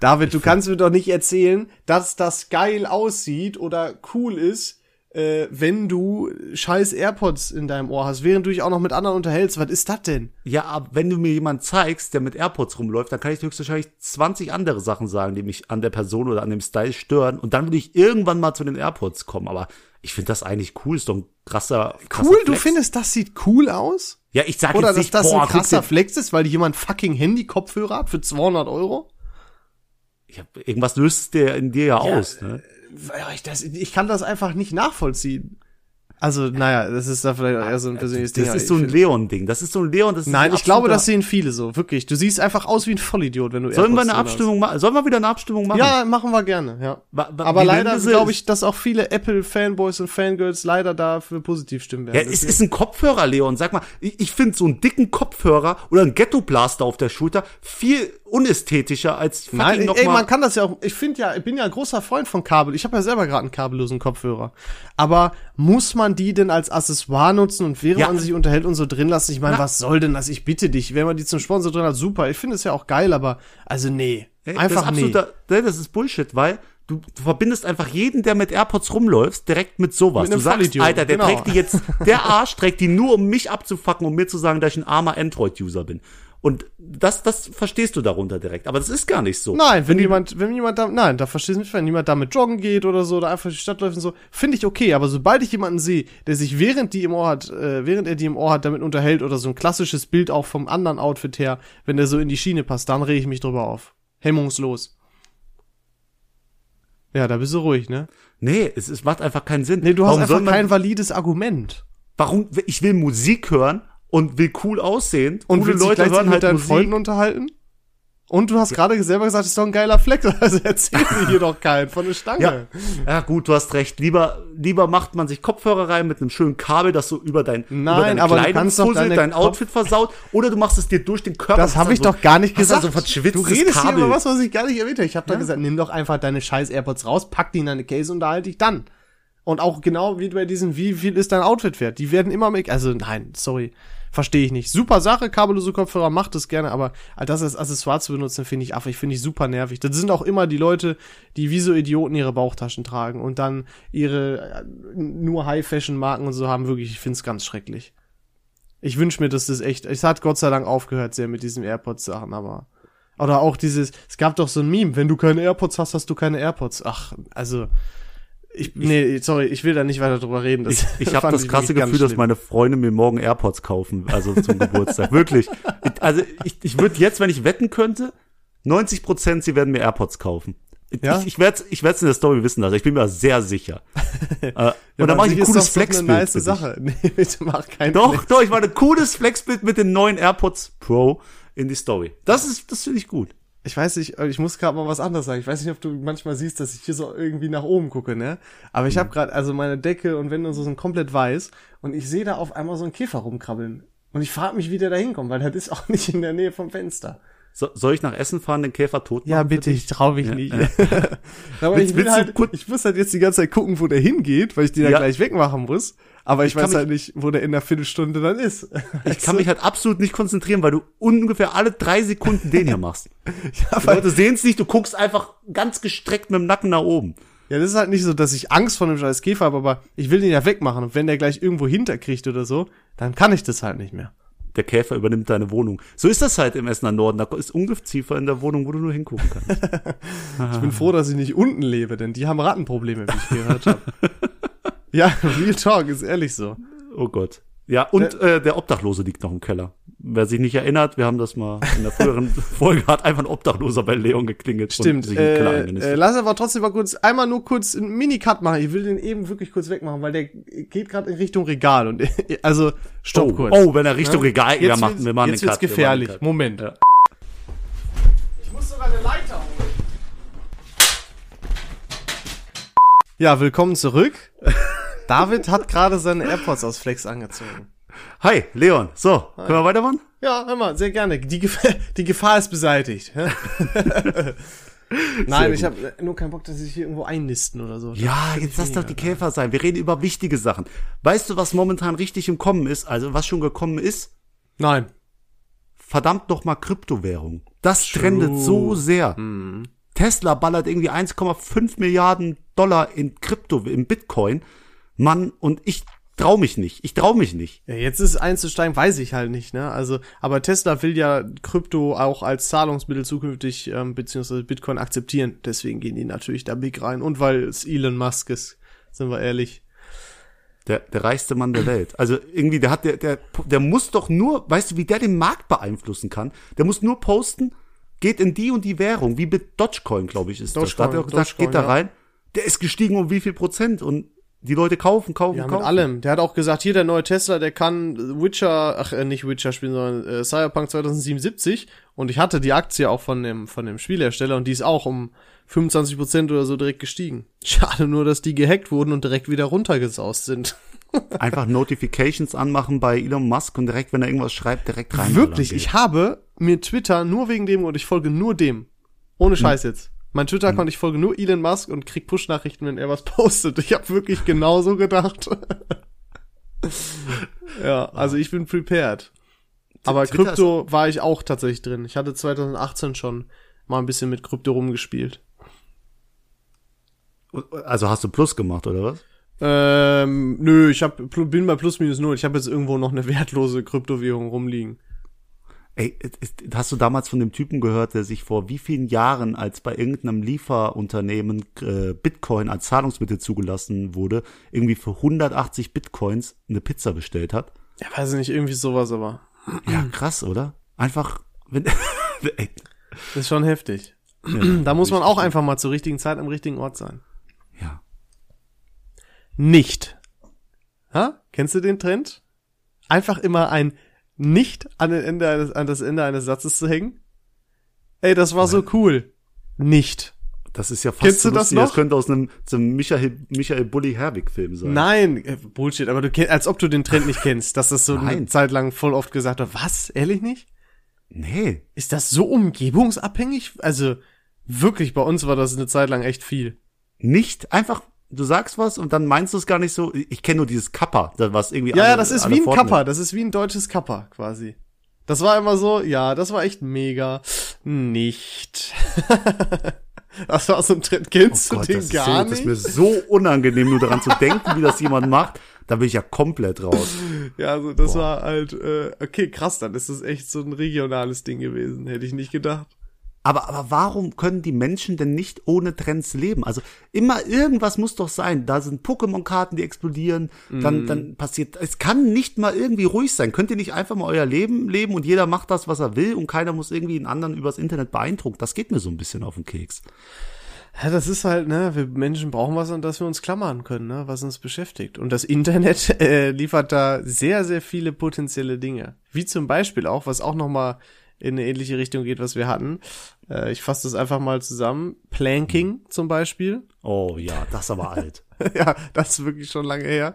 David, du kannst mir doch nicht erzählen, dass das geil aussieht oder cool ist, äh, wenn du scheiß AirPods in deinem Ohr hast, während du dich auch noch mit anderen unterhältst. Was ist das denn? ja, aber wenn du mir jemand zeigst, der mit AirPods rumläuft, dann kann ich höchstwahrscheinlich 20 andere Sachen sagen, die mich an der Person oder an dem Style stören. Und dann würde ich irgendwann mal zu den AirPods kommen. Aber ich finde das eigentlich cool, ist doch ein krasser, krasser Cool, du Flex. findest, das sieht cool aus? Ja, ich sag Oder jetzt dass nicht, das boah, ein krasser Flex ist, weil jemand fucking Handy-Kopfhörer hat für 200 Euro? Ja, irgendwas löst der in dir ja, aus. Ne? Ja, Ich, das, ich kann das einfach nicht nachvollziehen. Also, naja, das ist da vielleicht auch eher so ein persönliches Ding. Das ist so ein Leon-Ding. Das ist so ein Leon, das ist Nein, ein ich glaube, das sehen viele so. Wirklich. Du siehst einfach aus wie ein Vollidiot, wenn du Sollen wir AirPods eine drin hast. Abstimmung machen? Sollen wir wieder eine Abstimmung machen? Ja, machen wir gerne, ja. Wa- Aber leider glaube ich, dass auch viele Apple-Fanboys und Fangirls leider dafür positiv stimmen Ja, werden. es ist ein Kopfhörer, Leon. Sag mal, ich, ich finde so einen dicken Kopfhörer oder ein Ghetto-Blaster auf der Schulter viel unästhetischer als Nein, ey, mal- man kann das ja auch. Ich finde ja, ich bin ja ein großer Freund von Kabel. Ich habe ja selber gerade einen kabellosen Kopfhörer. Aber muss man die denn als Accessoire nutzen und während Ja. man sich unterhält und so drin lassen? Ich meine, was soll denn das? Ich bitte dich. Wenn man die zum Sponsor drin hat, super. Ich finde es ja auch geil, aber also nee, Ey, einfach das ist nee. absoluter, nee, das ist Bullshit, weil du, du verbindest einfach jeden, der mit AirPods rumläuft, direkt mit sowas. Mit einem du sagst, Vollidioten, Alter, der genau. trägt die jetzt, der Arsch trägt die nur, um mich abzufacken, um mir zu sagen, dass ich ein armer Android-User bin. Und das, das verstehst du darunter direkt. Aber das ist gar nicht so. Nein, wenn jemand, wenn jemand da, nein, da verstehst du mich, wenn jemand damit joggen geht oder so, oder einfach die Stadt läuft und so, finde ich okay, aber sobald ich jemanden sehe, der sich während die im Ohr hat, äh, während er die im Ohr hat, damit unterhält oder so ein klassisches Bild auch vom anderen Outfit her, wenn der so in die Schiene passt, dann rege ich mich drüber auf. Hemmungslos. Ja, da bist du ruhig, ne? Nee, es, es macht einfach keinen Sinn. Nee, du hast Warum einfach kein valides Argument. Warum, ich will Musik hören und will cool aussehen. Und Coole Leute hören mit halt deinen Musik. Freunden unterhalten? Und du hast gerade selber gesagt, das ist doch ein geiler Flex. Also erzähl mir hier doch keinen von der Stange. Ja, ja, gut, du hast recht. Lieber, lieber macht man sich Kopfhörer rein mit einem schönen Kabel, das so über dein, Nein, über deine aber du Kleidung deine dein Outfit versaut, oder du machst es dir durch den Körper. Das habe ich dann doch gar nicht dann gesagt. So du redest Kabel. hier über was, was ich gar nicht erwähnt habe. Ich habe doch gesagt, nimm doch einfach deine scheiß AirPods raus, pack die in deine Case und unterhalte dich dann. Und auch genau wie bei diesen, wie viel ist dein Outfit wert? Die werden immer mit, also nein, sorry, verstehe ich nicht. Super Sache, kabellose Kopfhörer, macht es gerne, aber das als Accessoire zu benutzen, finde ich affig, finde ich super nervig. Das sind auch immer die Leute, die wie so Idioten ihre Bauchtaschen tragen und dann ihre äh, nur High-Fashion-Marken und so haben. Wirklich, ich finde es ganz schrecklich. Ich wünsche mir, dass das echt, es hat Gott sei Dank aufgehört sehr mit diesen AirPods-Sachen, aber. Oder auch dieses, es gab doch so ein Meme, wenn du keine AirPods hast, hast du keine AirPods. Ach, also. Ich, nee, sorry, ich will da nicht weiter drüber reden. Das Ich, ich habe das krasse Gefühl, dass meine Freunde mir morgen AirPods kaufen, also zum Geburtstag. Wirklich. Ich, also ich, ich würde jetzt, wenn ich wetten könnte, 90 Prozent, sie werden mir AirPods kaufen. Ja? Ich, ich werde ich werd's in der Story wissen lassen. Ich bin mir sehr sicher. äh, und dann mache ich ein cooles Flexbild. Eine nice für dich. Sache. Nee, bitte mach kein Doch, Flex. doch, ich mache ein cooles Flexbild mit den neuen AirPods Pro in die Story. Das ist, das finde ich gut. Ich weiß nicht, ich muss gerade mal was anderes sagen. Ich weiß nicht, ob du manchmal siehst, dass ich hier so irgendwie nach oben gucke, ne? Aber ich habe gerade, also meine Decke und Wände und so sind komplett weiß und ich sehe da auf einmal so einen Käfer rumkrabbeln. Und ich frage mich, wie der da hinkommt, weil das ist auch nicht in der Nähe vom Fenster. So, soll ich nach Essen fahren, den Käfer tot machen? Ja, bitte, ich trau mich Ja, nicht. ja. Aber Willst- ich will halt, ich muss halt jetzt die ganze Zeit gucken, wo der hingeht, weil ich den ja Ja. gleich wegmachen muss. Aber ich, Ich weiß halt nicht, wo der in der Viertelstunde dann ist. Ich kann mich halt absolut nicht konzentrieren, weil du ungefähr alle drei Sekunden den hier machst. ja, Die weil, Leute sehen es nicht, du guckst einfach ganz gestreckt mit dem Nacken nach oben. ja, das ist halt nicht so, dass ich Angst vor dem scheiß Käfer habe, aber ich will den ja wegmachen. Und wenn der gleich irgendwo hinterkriegt oder so, dann kann ich das halt nicht mehr. Der Käfer übernimmt deine Wohnung. So ist das halt im Essener Norden. Da ist Ungeziefer in der Wohnung, wo du nur hingucken kannst. Ich bin froh, dass ich nicht unten lebe, denn die haben Rattenprobleme, wie ich gehört habe. ja, Real Talk, ist ehrlich so. Oh Gott. Ja, und äh, der Obdachlose liegt noch im Keller. Wer sich nicht erinnert, wir haben das mal in der früheren Folge, hat einfach ein Obdachloser bei Leon geklingelt. und Stimmt. Keller Äh, äh, lass aber trotzdem mal kurz, einmal nur kurz einen Mini-Cut machen. Ich will den eben wirklich kurz wegmachen, weil der geht gerade in Richtung Regal. Und also stopp oh, kurz. oh, wenn er Richtung Ja? Regal, Jetzt ja, machen wird's- wir machen jetzt den Cut, machen gefährlich. Cut. Moment. Ja. Ich muss sogar eine Leiter holen. Ja, willkommen zurück. David hat gerade seine AirPods aus Flex angezogen. Hi, Leon. So, können wir weitermachen? Ja, mal, sehr gerne. Die Gefahr, die Gefahr ist beseitigt. Nein, ich habe nur keinen Bock, dass sie sich hier irgendwo einnisten oder so. Ja, jetzt lass doch die Käfer sein. Wir reden über wichtige Sachen. Weißt du, was momentan richtig im Kommen ist? Also, was schon gekommen ist? Nein. Verdammt noch mal Kryptowährung. Das trendet so sehr. Tesla ballert irgendwie 1,5 Milliarden Dollar in Krypto, in Bitcoin. Mann, und ich trau mich nicht. Ich trau mich nicht. Ja, jetzt ist einzusteigen, weiß ich halt nicht, ne? Also, aber Tesla will ja Krypto auch als Zahlungsmittel zukünftig ähm, beziehungsweise Bitcoin akzeptieren. Deswegen gehen die natürlich da big rein. Und weil es Elon Musk ist, sind wir ehrlich. Der, der reichste Mann der Welt. Also irgendwie, der hat, der, der, der muss doch nur, weißt du, wie der den Markt beeinflussen kann? Der muss nur posten, geht in die und die Währung, wie mit Dogecoin, glaube ich, ist das. Da hat er Dogecoin, auch gesagt, Dogecoin, geht da ja. rein. Der ist gestiegen um wie viel Prozent und die Leute kaufen, kaufen, Ja, mit kaufen. allem. Der hat auch gesagt, hier der neue Tesla, der kann Witcher, ach äh, nicht Witcher spielen, sondern äh, Cyberpunk 2077. Und ich hatte die Aktie auch von dem von dem Spielhersteller und die ist auch um 25% oder so direkt gestiegen. Schade nur, dass die gehackt wurden und direkt wieder runtergesaust sind. Einfach Notifications anmachen bei Elon Musk und direkt, wenn er irgendwas schreibt, direkt rein. Wirklich, ich habe mir Twitter nur wegen dem und ich folge nur dem. Ohne Scheiß jetzt. Mein Twitter-Account, ich folge nur Elon Musk und krieg Push-Nachrichten, wenn er was postet. Ich habe wirklich genauso gedacht. ja, also ich bin prepared. Aber Twitter Krypto war ich auch tatsächlich drin. Ich hatte 2018 schon mal ein bisschen mit Krypto rumgespielt. Also hast du Plus gemacht, oder was? Ähm, nö, ich hab, bin bei plus minus null. Ich habe jetzt irgendwo noch eine wertlose Kryptowährung rumliegen. Ey, hast du damals von dem Typen gehört, der sich vor wie vielen Jahren, als bei irgendeinem Lieferunternehmen äh, Bitcoin als Zahlungsmittel zugelassen wurde, irgendwie für 180 Bitcoins eine Pizza bestellt hat? Ja, weiß ich nicht, irgendwie sowas, aber Ja, krass, oder? Einfach, wenn, ey, das ist schon heftig. da muss man auch einfach mal zur richtigen Zeit am richtigen Ort sein. ja. Nicht. Ha? Kennst du den Trend? Einfach immer ein Nicht an, den Ende eines, an das Ende eines Satzes zu hängen? Ey, das war so cool. Nicht. Das ist ja fast Kennst so du das noch? Das könnte aus einem, einem Michael, Michael Bulli Herbig Film sein. Nein, äh, Bullshit, aber du kennst, als ob du den Trend nicht kennst, dass das so eine Nein. Zeit lang voll oft gesagt wird. Was? Ehrlich nicht? Nee. Ist das so umgebungsabhängig? Also, wirklich, bei uns war das eine Zeit lang echt viel. Nicht einfach, du sagst was und dann meinst du es gar nicht so. Ich kenne nur dieses Kappa, das was irgendwie Ja, ja, alle- das ist wie ein fortnehmen. Kappa, das ist wie ein deutsches Kappa quasi. Das war immer so, ja, das war echt mega. Nicht. das war so ein Trend, kennst Oh du Gott, den das, ist gar so, das nicht? ist mir so unangenehm, nur daran zu denken, wie das jemand macht. Da bin ich ja komplett raus. ja, also das war halt, äh, okay, krass, dann ist das echt so ein regionales Ding gewesen, hätte ich nicht gedacht. Aber, aber warum können die Menschen denn nicht ohne Trends leben? Also immer irgendwas muss doch sein. Da sind Pokémon-Karten, die explodieren. Dann, Mhm. dann passiert. Es kann nicht mal irgendwie ruhig sein. Könnt ihr nicht einfach mal euer Leben leben und jeder macht das, was er will und keiner muss irgendwie einen anderen übers Internet beeindrucken? Das geht mir so ein bisschen auf den Keks. Ja, das ist halt, ne, wir Menschen brauchen was, an das wir uns klammern können, ne, was uns beschäftigt. Und das Internet äh, liefert da sehr, sehr viele potenzielle Dinge. Wie zum Beispiel auch, was auch nochmal in eine ähnliche Richtung geht, was wir hatten. Äh, ich fasse das einfach mal zusammen. Planking zum Beispiel. Oh ja, das ist aber alt. ja, das ist wirklich schon lange her.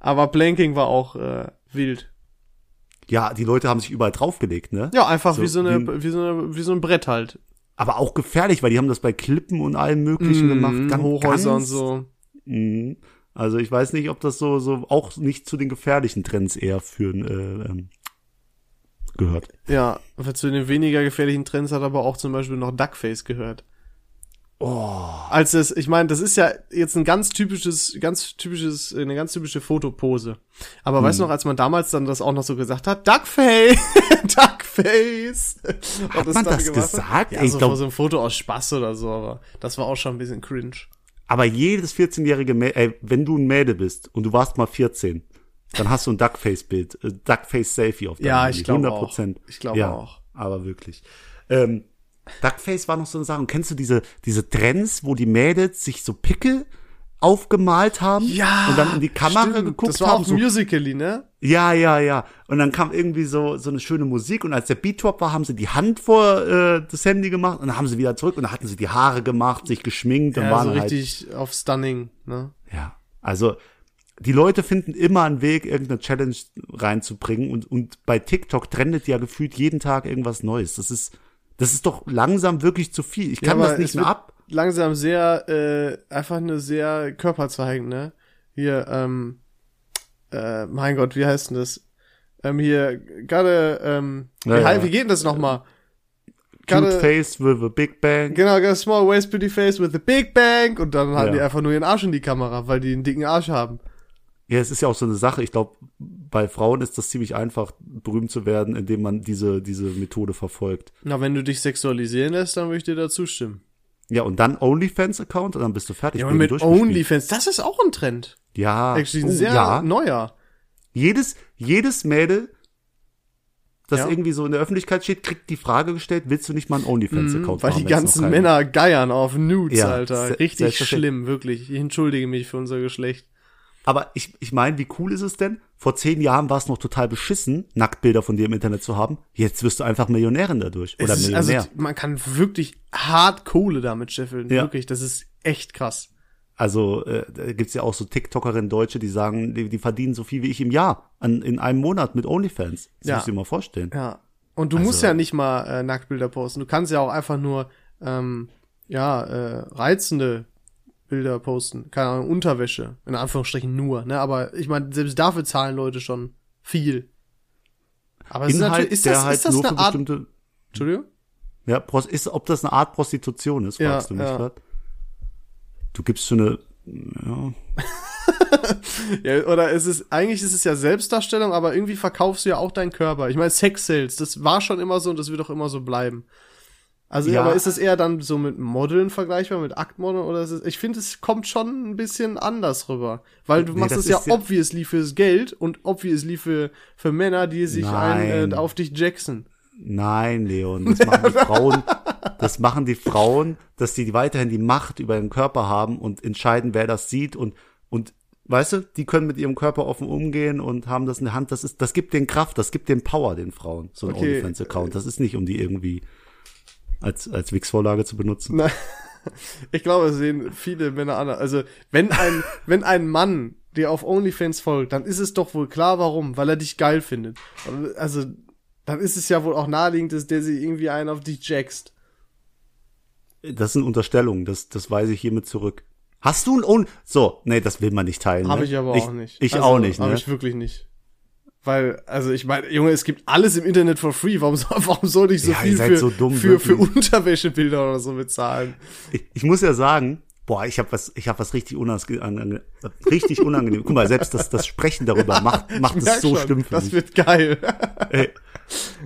Aber Planking war auch äh, wild. Ja, die Leute haben sich überall draufgelegt, ne? Ja, einfach wie so wie eine, ein- wie so eine, wie so ein Brett halt. Aber auch gefährlich, weil die haben das bei Klippen und allem möglichen gemacht. Mhm, Ganz, Hochhäuser und ganz, so. Mhm. Also ich weiß nicht, ob das so, so auch nicht zu den gefährlichen Trends eher führen äh, ähm, gehört. Ja, zu den weniger gefährlichen Trends hat aber auch zum Beispiel noch Duckface gehört. Oh. Als es, ich meine, das ist ja jetzt ein ganz typisches, ganz typisches, eine ganz typische Fotopose. Aber weißt du Hm. noch, als man damals dann das auch noch so gesagt hat, Duckface, Duckface. Und Hat man dann das gemacht gesagt? Ja, ich so, glaub- so ein Foto aus Spaß oder so, aber das war auch schon ein bisschen cringe. Aber jedes 14-jährige Mädel, ey, wenn du ein Mädel bist und du warst mal 14, dann hast du ein Duckface-Bild, äh, Duckface-Selfie auf deinem Ja, Handy, ich glaube 100 Prozent. auch. Ich glaube ja, auch. Aber wirklich. Ähm, Duckface war noch so eine Sache. Und kennst du diese, diese Trends, wo die Mädels sich so Pickel aufgemalt haben Ja. und dann in die Kamera stimmt. geguckt Das war haben? auch So, Musically, ne? ja, ja, ja. Und dann kam irgendwie so, so eine schöne Musik und als der Beat Drop war, haben sie die Hand vor äh, das Handy gemacht und dann haben sie wieder zurück und dann hatten sie die Haare gemacht, sich geschminkt und Ja, waren so halt richtig auf Stunning, ne? ja, also die Leute finden immer einen Weg, irgendeine Challenge reinzubringen und, und bei TikTok trendet ja gefühlt jeden Tag irgendwas Neues. Das ist, das ist doch langsam wirklich zu viel. Ich kann Ja, das nicht mehr ab. Langsam sehr, äh, einfach nur sehr körperzeigend, ne? Hier, ähm, äh, mein Gott, wie heißt denn das? Ähm, hier, gerade, ähm, Ja, wie, ja. wie geht denn das nochmal? Cute face with a big bang. genau, got a small waist pretty face with a big bang und dann halten Ja. die einfach nur ihren Arsch in die Kamera, weil die einen dicken Arsch haben. Ja, es ist ja auch so eine Sache. Ich glaube, bei Frauen ist das ziemlich einfach, berühmt zu werden, indem man diese, diese Methode verfolgt. Na, wenn du dich sexualisieren lässt, dann würde ich dir da zustimmen. Ja, und dann OnlyFans-Account und dann bist du fertig. Ja, und mit. OnlyFans, das ist auch ein Trend. Ja, Actually, ein oh, sehr ja. neuer. jedes, jedes Mädel, das Ja. irgendwie so in der Öffentlichkeit steht, kriegt die Frage gestellt, willst du nicht mal einen OnlyFans-Account Mhm, Weil die ganzen Männer geiern auf Nudes, Ja, Alter. Richtig schlimm, wirklich. Ich entschuldige mich für unser Geschlecht. Aber ich, ich meine, wie cool ist es denn? Vor zehn Jahren war es noch total beschissen, Nacktbilder von dir im Internet zu haben. Jetzt wirst du einfach Millionärin dadurch. Oder Es ist, Millionär. also, man kann wirklich hart Kohle damit scheffeln. Ja. Wirklich, das ist echt krass. Also äh, da gibt's ja auch so TikTokerinnen Deutsche, die sagen, die, die verdienen so viel wie ich im Jahr an, in einem Monat mit OnlyFans. Das Ja. musst du dir mal vorstellen. Ja. Und du Also- musst ja nicht mal äh, Nacktbilder posten. Du kannst ja auch einfach nur, ähm, ja, äh, reizende Bilder posten. Keine Ahnung, Unterwäsche. In Anführungsstrichen nur, ne? Aber ich meine, selbst dafür zahlen Leute schon viel. Aber es ist Inhalt, natürlich, ist das, halt ist das nur für eine Art, bestimmte, Entschuldigung? ja, ist, ob das eine Art Prostitution ist, Ja, fragst du mich ja. grad. Du gibst so eine, ja, Ja, oder es ist, eigentlich ist es ja Selbstdarstellung, aber irgendwie verkaufst du ja auch deinen Körper. Ich meine, Sex Sales, das war schon immer so und das wird auch immer so bleiben. Also, Ja. aber ist es eher dann so mit Modeln vergleichbar, mit Aktmodeln oder ist es, ich finde, es kommt schon ein bisschen anders rüber. Weil du Nee, machst das es ja ja- obviously fürs Geld und obviously für, für Männer, die sich ein, äh, auf dich jackson. Nein, Leon, das machen die Frauen, das machen die Frauen, dass die weiterhin die Macht über ihren Körper haben und entscheiden, wer das sieht und, und, weißt du, die können mit ihrem Körper offen umgehen und haben das in der Hand, das ist, das gibt den Kraft, das gibt den Power den Frauen, so ein Okay. OnlyFans-Account, das ist nicht, um die irgendwie als, als Wix-Vorlage zu benutzen. Na, ich glaube, es sehen viele Männer anders. Also, wenn ein, wenn ein Mann dir auf OnlyFans folgt, dann ist es doch wohl klar, warum. Weil er dich geil findet. Also, dann ist es ja wohl auch naheliegend, dass der sich irgendwie einen auf dich jackst. Das sind Unterstellungen, das, das weise ich hiermit zurück. Hast du ein On, so, nee, das will man nicht teilen. Habe ne? ich aber auch nicht. Ich also, auch nicht, Habe ne? ich wirklich nicht. Weil, also ich meine, Junge, es gibt alles im Internet for free. Warum, soll- warum soll ich so Ja, viel für, so dumm, für, für. Unterwäschebilder oder so bezahlen? Ich, ich muss ja sagen, boah, ich habe was, ich habe was richtig unangenehm, richtig unangenehm. Guck mal, selbst das, das Sprechen darüber macht, macht es so schon, schlimm für Das mich. wird geil. Ey,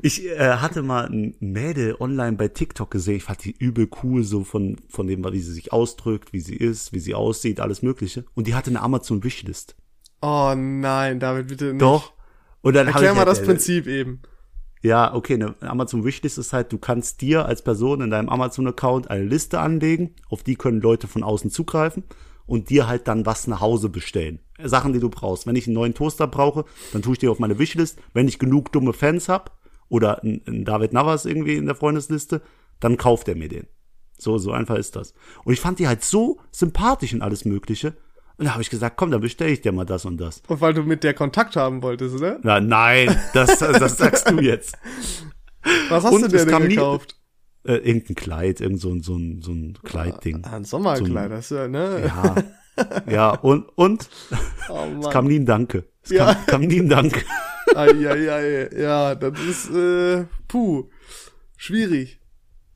ich äh, hatte mal ein Mädel online bei TikTok gesehen. Ich fand die übel cool, so von von dem, wie sie sich ausdrückt, wie sie ist, wie sie aussieht, alles Mögliche. Und die hatte eine Amazon Wishlist. Oh nein, David, bitte nicht. Doch. Und dann Erklär ich mal halt, das äh, Prinzip eben. Ja, okay, eine Amazon Wishlist ist halt, du kannst dir als Person in deinem Amazon-Account eine Liste anlegen, auf die können Leute von außen zugreifen und dir halt dann was nach Hause bestellen. Sachen, die du brauchst. Wenn ich einen neuen Toaster brauche, dann tue ich dir auf meine Wishlist. Wenn ich genug dumme Fans hab oder einen David Navas irgendwie in der Freundesliste, dann kauft er mir den. So, so einfach ist das. Und ich fand die halt so sympathisch und alles Mögliche. Und da habe ich gesagt, komm, dann bestelle ich dir mal das und das. Und weil du mit der Kontakt haben wolltest, ne? Na, nein, das, das sagst du jetzt. Was hast Und du dir denn nie- gekauft? Äh, irgendein Kleid, irgend so ein, so ein, so ein Kleidding. Ah, ein Sommerkleid, das ist ja, ne? Ja, ja, und, und Oh es kam nie ein Danke. Es Ja. kam, kam nie ein Danke. Ai. Ja, das ist, äh, puh, schwierig.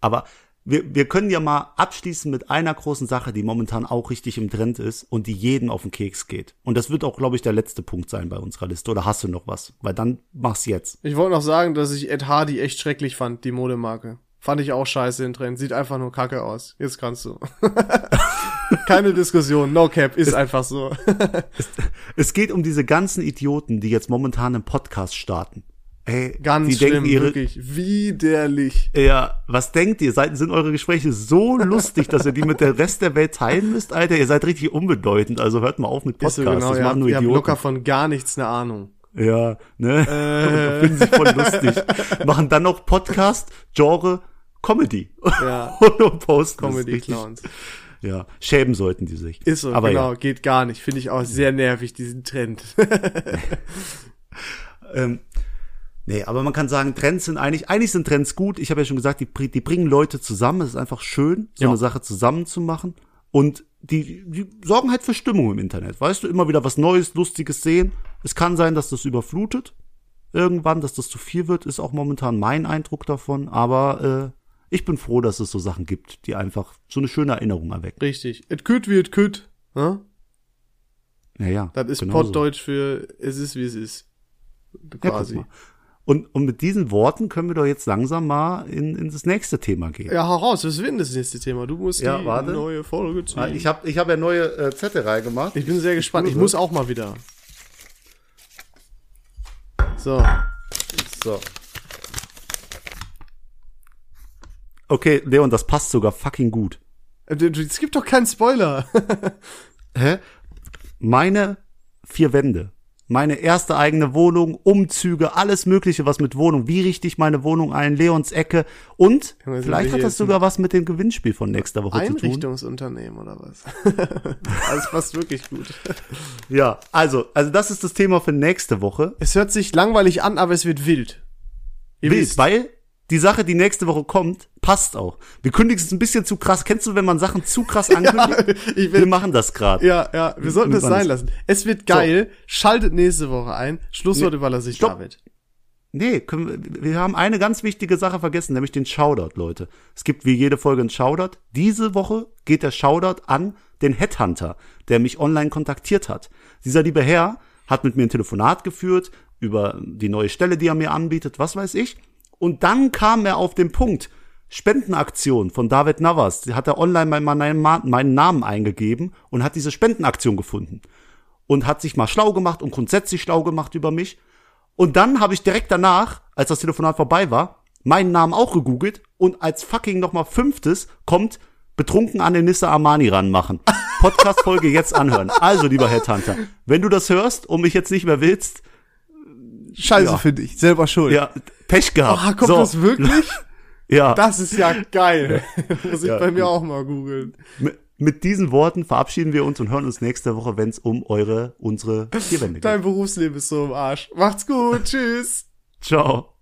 Aber wir, wir können ja mal abschließen mit einer großen Sache, die momentan auch richtig im Trend ist und die jedem auf den Keks geht. Und das wird auch, glaube ich, der letzte Punkt sein bei unserer Liste. Oder hast du noch was? Weil dann mach's jetzt. Ich wollte noch sagen, dass ich Ed Hardy echt schrecklich fand, die Modemarke. Fand ich auch scheiße in Trend. Sieht einfach nur kacke aus. Jetzt kannst du. Keine Diskussion. No cap. Ist einfach so. Es geht um diese ganzen Idioten, die jetzt momentan einen Podcast starten. Ey, Ganz die schlimm. denken ihre, wirklich. Widerlich. Ja, was denkt ihr? Seid, sind eure Gespräche so lustig, dass ihr die mit der Rest der Welt teilen müsst? Alter, ihr seid richtig unbedeutend. Also hört mal auf mit Ist Podcasts. so genau. das habt, machen nur ihr habt Idioten. locker von gar nichts eine Ahnung. Ja, ne? Äh. Finden sie voll lustig. Machen dann noch Podcast, Genre, Comedy. Ja. Und posten Comedy. Clowns. Ja, schämen sollten die sich. Ist so, Aber genau. ja. Geht gar nicht. Finde ich auch sehr nervig, diesen Trend. Ähm, nee, aber man kann sagen, Trends sind eigentlich, eigentlich sind Trends gut. Ich habe ja schon gesagt, die, die bringen Leute zusammen. Es ist einfach schön, so Ja. eine Sache zusammen zu machen. Und die, die sorgen halt für Stimmung im Internet. Weißt du, immer wieder was Neues, Lustiges sehen. Es kann sein, dass das überflutet. Irgendwann, dass das zu viel wird, ist auch momentan mein Eindruck davon. Aber äh, ich bin froh, dass es so Sachen gibt, die einfach so eine schöne Erinnerung erwecken. Richtig. Et küt wie et küt. Ne? Ja, ja. Das ist genauso. Pottdeutsch für es ist wie es ist. Ja, Quasi. mal. Und, und mit diesen Worten können wir doch jetzt langsam mal in, in das nächste Thema gehen. Ja, hau raus, was wird denn das nächste Thema? Du musst Ja, die warte. neue Folge ziehen. Ah, Ich habe ich hab ja neue äh, Zettel reingemacht. Ich bin sehr gespannt. Ich prüfe. muss auch mal wieder. So. So. Okay, Leon, das passt sogar fucking gut. Äh, Es gibt doch keinen Spoiler. Hä? Meine vier Wände. Meine erste eigene Wohnung, Umzüge, alles Mögliche, was mit Wohnung. Wie richte ich meine Wohnung ein? Leons Ecke. Und sind vielleicht hat das sogar was mit dem Gewinnspiel von nächster Woche zu tun. Einrichtungsunternehmen oder was? das passt wirklich gut. Ja, also, also das ist das Thema für nächste Woche. Es hört sich langweilig an, aber es wird wild. Ihr Wild, wisst. weil die Sache, die nächste Woche kommt, passt auch. Wir kündigen es ein bisschen zu krass. Kennst du, wenn man Sachen zu krass ankündigt? Wir will, machen das gerade. ja, ja, wir sollten es sein lassen. Es wird geil. Schaltet nächste Woche ein. Schlusswort überlasse ich stopp. David. Nee, können wir, wir haben eine ganz wichtige Sache vergessen, nämlich den Shoutout, Leute. Es gibt wie jede Folge einen Shoutout. Diese Woche geht der Shoutout an den Headhunter, der mich online kontaktiert hat. Dieser liebe Herr hat mit mir ein Telefonat geführt über die neue Stelle, die er mir anbietet, was weiß ich. Und dann kam er auf den Punkt, Spendenaktion von David Navas. Die hat er online mein- meinen, Namen eingegeben und hat diese Spendenaktion gefunden. Und hat sich mal schlau gemacht und grundsätzlich schlau gemacht über mich. Und dann habe ich direkt danach, als das Telefonat vorbei war, meinen Namen auch gegoogelt und als fucking nochmal fünftes kommt betrunken an den Nissa Armani ranmachen. Podcast-Folge jetzt anhören. Also, lieber Headhunter, wenn du das hörst und mich jetzt nicht mehr willst, Scheiße Ja. für dich. Selber schuld. ja, Pech gehabt. Ah, kommt so, das wirklich? ja, Das ist ja geil. Muss ich Ja. bei mir auch mal googeln. mit, mit diesen Worten verabschieden wir uns und hören uns nächste Woche, wenn es um eure, unsere Vierwände geht. Dein Berufsleben ist so im Arsch. Macht's gut. Tschüss. Ciao.